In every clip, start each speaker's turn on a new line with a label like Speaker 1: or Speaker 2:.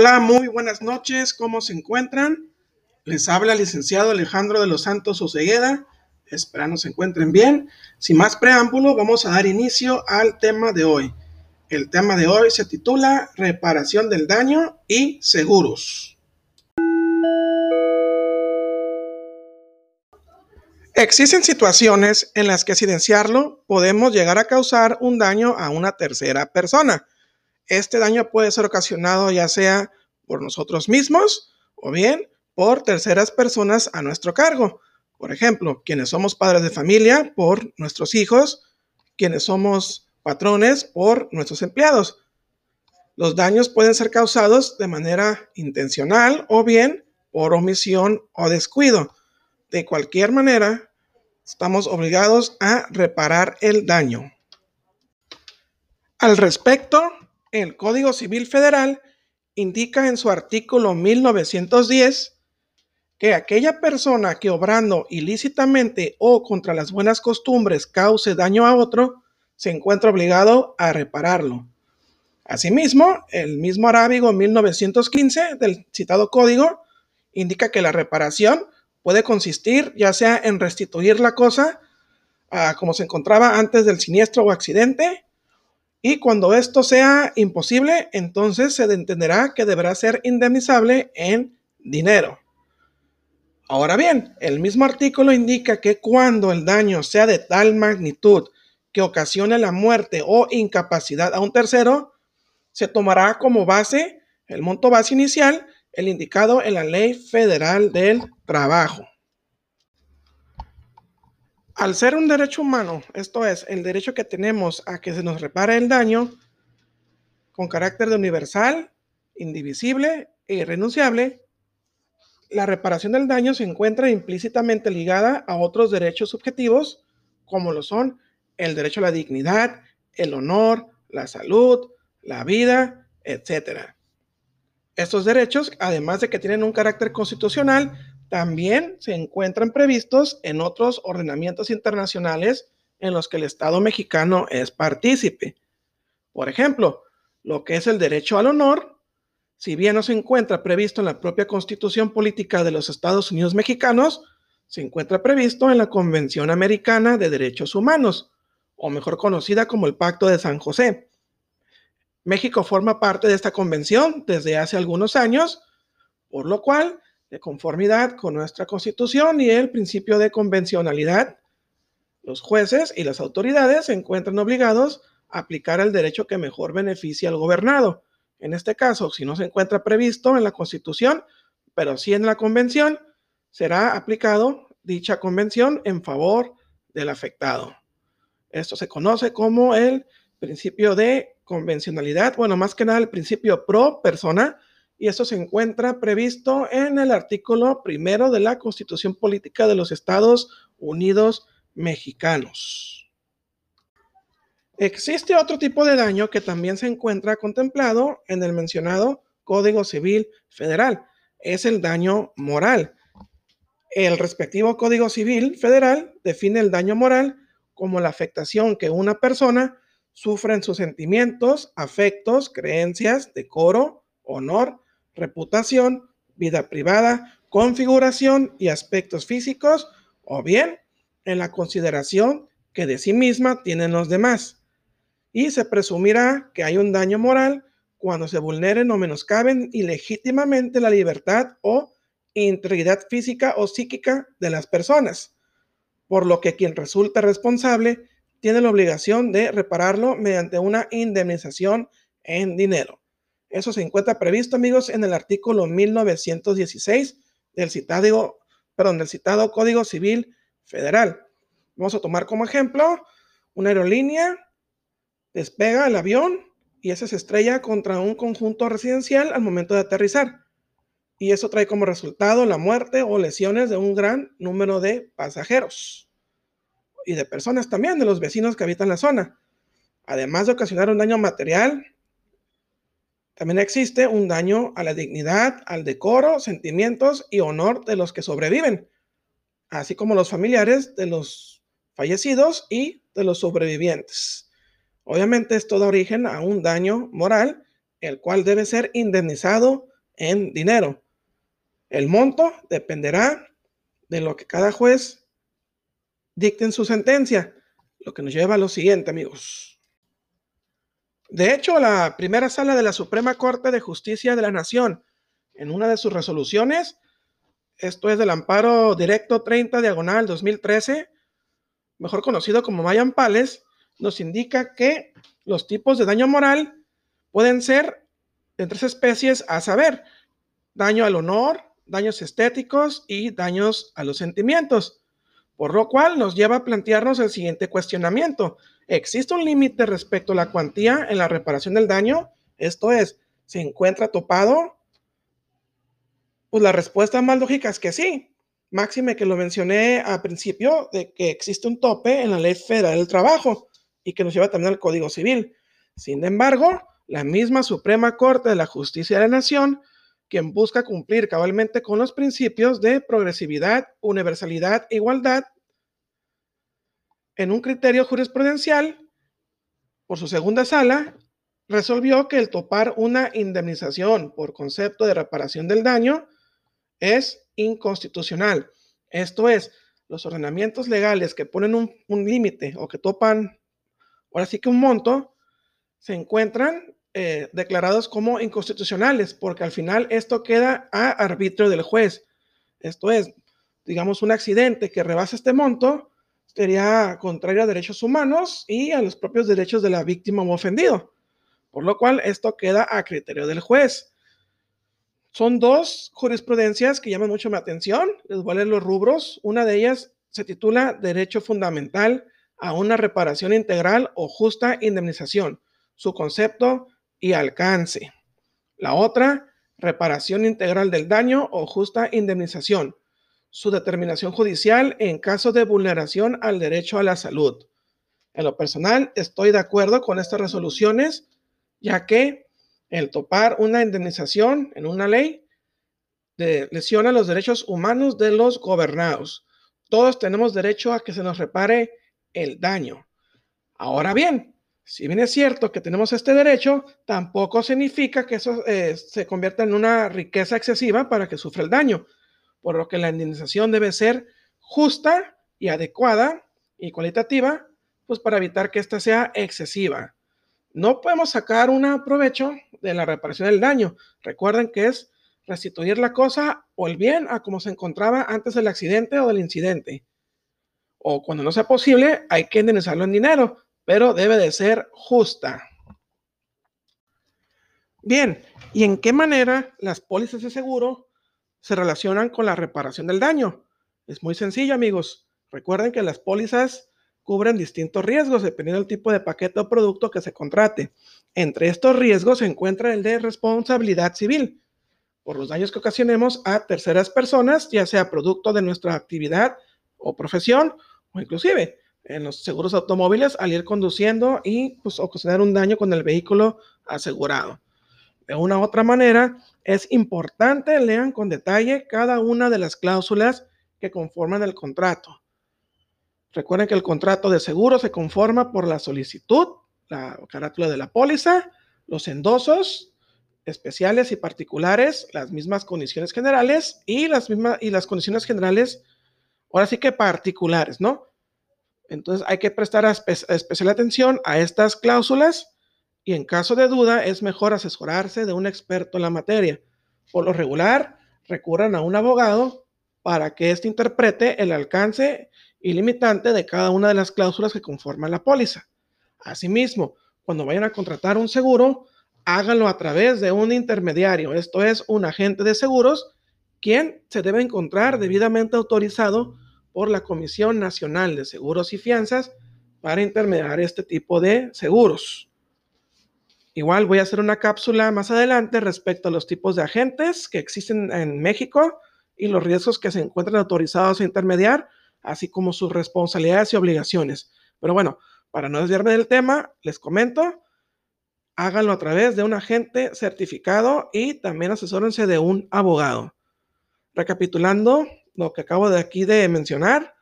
Speaker 1: Hola, muy buenas noches, ¿cómo se encuentran? Les habla el licenciado Alejandro de los Santos Osegueda, esperando se encuentren bien. Sin más preámbulo, vamos a dar inicio al tema de hoy. El tema de hoy se titula Reparación del daño y seguros. Existen situaciones en las que sin desearlo podemos llegar a causar un daño a una tercera persona este daño puede ser ocasionado ya sea por nosotros mismos o bien por terceras personas a nuestro cargo. Por ejemplo, quienes somos padres de familia por nuestros hijos, quienes somos patrones por nuestros empleados. Los daños pueden ser causados de manera intencional o bien por omisión o descuido. De cualquier manera, estamos obligados a reparar el daño. Al respecto, el Código Civil Federal indica en su artículo 1910 que aquella persona que obrando ilícitamente o contra las buenas costumbres cause daño a otro, se encuentra obligado a repararlo. Asimismo, el mismo Arábigo 1915 del citado código indica que la reparación puede consistir ya sea en restituir la cosa a como se encontraba antes del siniestro o accidente, y cuando esto sea imposible, entonces se entenderá que deberá ser indemnizable en dinero. Ahora bien, el mismo artículo indica que cuando el daño sea de tal magnitud que ocasione la muerte o incapacidad a un tercero, se tomará como base el monto base inicial, el indicado en la Ley Federal del Trabajo. Al ser un derecho humano, esto es, el derecho que tenemos a que se nos repare el daño, con carácter de universal, indivisible e irrenunciable, la reparación del daño se encuentra implícitamente ligada a otros derechos subjetivos, como lo son el derecho a la dignidad, el honor, la salud, la vida, etc. Estos derechos, además de que tienen un carácter constitucional, también se encuentran previstos en otros ordenamientos internacionales en los que el Estado mexicano es partícipe. Por ejemplo, lo que es el derecho al honor, si bien no se encuentra previsto en la propia Constitución Política de los Estados Unidos Mexicanos, se encuentra previsto en la Convención Americana de Derechos Humanos, o mejor conocida como el Pacto de San José. México forma parte de esta convención desde hace algunos años, por lo cual de conformidad con nuestra constitución y el principio de convencionalidad, los jueces y las autoridades se encuentran obligados a aplicar el derecho que mejor beneficia al gobernado. En este caso, si no se encuentra previsto en la constitución, pero sí en la convención, será aplicado dicha convención en favor del afectado. Esto se conoce como el principio de convencionalidad, bueno, más que nada el principio pro persona, y esto se encuentra previsto en el artículo primero de la Constitución Política de los Estados Unidos Mexicanos. Existe otro tipo de daño que también se encuentra contemplado en el mencionado Código Civil Federal. Es el daño moral. El respectivo Código Civil Federal define el daño moral como la afectación que una persona sufre en sus sentimientos, afectos, creencias, decoro, honor, reputación, vida privada, configuración y aspectos físicos, o bien en la consideración que de sí misma tienen los demás. Y se presumirá que hay un daño moral cuando se vulneren o menoscaben ilegítimamente la libertad o integridad física o psíquica de las personas, por lo que quien resulta responsable tiene la obligación de repararlo mediante una indemnización en dinero. Eso se encuentra previsto, amigos, en el artículo 1916 del citado, perdón, del citado Código Civil Federal. Vamos a tomar como ejemplo una aerolínea despega el avión y ese se estrella contra un conjunto residencial al momento de aterrizar. Y eso trae como resultado la muerte o lesiones de un gran número de pasajeros y de personas también, de los vecinos que habitan la zona. Además de ocasionar un daño material, también existe un daño a la dignidad, al decoro, sentimientos y honor de los que sobreviven, así como los familiares de los fallecidos y de los sobrevivientes. Obviamente esto da origen a un daño moral, el cual debe ser indemnizado en dinero. El monto dependerá de lo que cada juez dicte en su sentencia, lo que nos lleva a lo siguiente, amigos. De hecho, la primera sala de la Suprema Corte de Justicia de la Nación, en una de sus resoluciones, esto es del amparo directo 30 diagonal 2013, mejor conocido como Mayan Pales, nos indica que los tipos de daño moral pueden ser de tres especies, a saber, daño al honor, daños estéticos y daños a los sentimientos. Por lo cual nos lleva a plantearnos el siguiente cuestionamiento. ¿Existe un límite respecto a la cuantía en la reparación del daño? Esto es, ¿se encuentra topado? Pues la respuesta más lógica es que sí. Máxime que lo mencioné al principio de que existe un tope en la ley federal del trabajo y que nos lleva también al Código Civil. Sin embargo, la misma Suprema Corte de la Justicia de la Nación, quien busca cumplir cabalmente con los principios de progresividad, universalidad igualdad, en un criterio jurisprudencial, por su segunda sala, resolvió que el topar una indemnización por concepto de reparación del daño es inconstitucional. Esto es, los ordenamientos legales que ponen un, límite o que topan, ahora sí que un monto, se encuentran eh, declarados como inconstitucionales, porque al final esto queda a arbitrio del juez. Esto es, digamos, un accidente que rebasa este monto sería contrario a derechos humanos y a los propios derechos de la víctima o ofendido, por lo cual esto queda a criterio del juez. Son dos jurisprudencias que llaman mucho mi atención. Les voy a leer los rubros. Una de ellas se titula Derecho Fundamental a una reparación integral o justa indemnización. Su concepto y alcance. La otra, reparación integral del daño o justa indemnización. Su determinación judicial en caso de vulneración al derecho a la salud. En lo personal, estoy de acuerdo con estas resoluciones, ya que el topar una indemnización en una ley lesiona los derechos humanos de los gobernados. Todos tenemos derecho a que se nos repare el daño. Ahora bien, si bien es cierto que tenemos este derecho, tampoco significa que eso eh, se convierta en una riqueza excesiva para que sufra el daño, por lo que la indemnización debe ser justa y adecuada y cualitativa, pues para evitar que ésta sea excesiva. No podemos sacar un provecho de la reparación del daño. Recuerden que es restituir la cosa o el bien a como se encontraba antes del accidente o del incidente. O cuando no sea posible, hay que indemnizarlo en dinero, pero debe de ser justa. Bien, ¿y en qué manera las pólizas de seguro se relacionan con la reparación del daño? Es muy sencillo, amigos. Recuerden que las pólizas cubren distintos riesgos dependiendo del tipo de paquete o producto que se contrate. Entre estos riesgos se encuentra el de responsabilidad civil por los daños que ocasionemos a terceras personas, ya sea producto de nuestra actividad o profesión o inclusive en los seguros automóviles al ir conduciendo y pues, ocasionar un daño con el vehículo asegurado. De una u otra manera, es importante lean con detalle cada una de las cláusulas que conforman el contrato. Recuerden que el contrato de seguro se conforma por la solicitud, la carátula de la póliza, los endosos especiales y particulares, las mismas condiciones generales y las mismas y las condiciones generales, ahora sí que particulares, ¿no? Entonces hay que prestar especial atención a estas cláusulas y en caso de duda es mejor asesorarse de un experto en la materia. Por lo regular, recurran a un abogado para que éste interprete el alcance y limitante de cada una de las cláusulas que conforman la póliza. Asimismo, cuando vayan a contratar un seguro, háganlo a través de un intermediario, esto es, un agente de seguros, quien se debe encontrar debidamente autorizado por la Comisión Nacional de Seguros y Fianzas para intermediar este tipo de seguros. Igual voy a hacer una cápsula más adelante respecto a los tipos de agentes que existen en México y los riesgos que se encuentran autorizados a intermediar así como sus responsabilidades y obligaciones. Pero bueno, para no desviarme del tema, les comento, háganlo a través de un agente certificado y también asesórense de un abogado. Recapitulando lo que acabo de aquí de mencionar,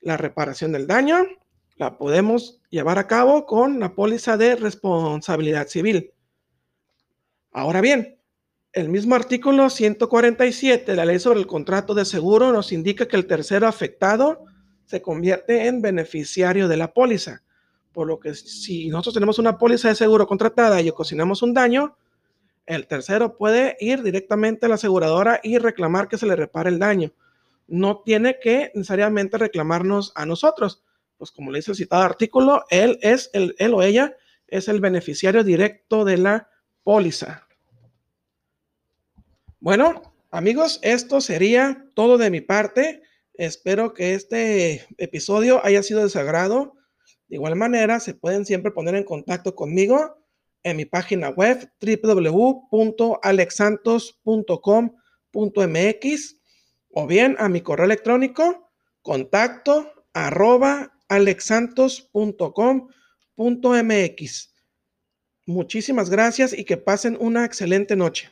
Speaker 1: la reparación del daño la podemos llevar a cabo con la póliza de responsabilidad civil. Ahora bien, el mismo artículo 147 de la ley sobre el contrato de seguro nos indica que el tercero afectado se convierte en beneficiario de la póliza. Por lo que si nosotros tenemos una póliza de seguro contratada y ocasionamos un daño, el tercero puede ir directamente a la aseguradora y reclamar que se le repare el daño. No tiene que necesariamente reclamarnos a nosotros. Pues como le dice el citado artículo, él es el, él o ella es el beneficiario directo de la póliza. Bueno, amigos, esto sería todo de mi parte. Espero que este episodio haya sido de su. De igual manera, se pueden siempre poner en contacto conmigo en mi página web www.alexsantos.com.mx o bien a mi correo electrónico contacto arroba alexsantos.com.mx. Muchísimas gracias y que pasen una excelente noche.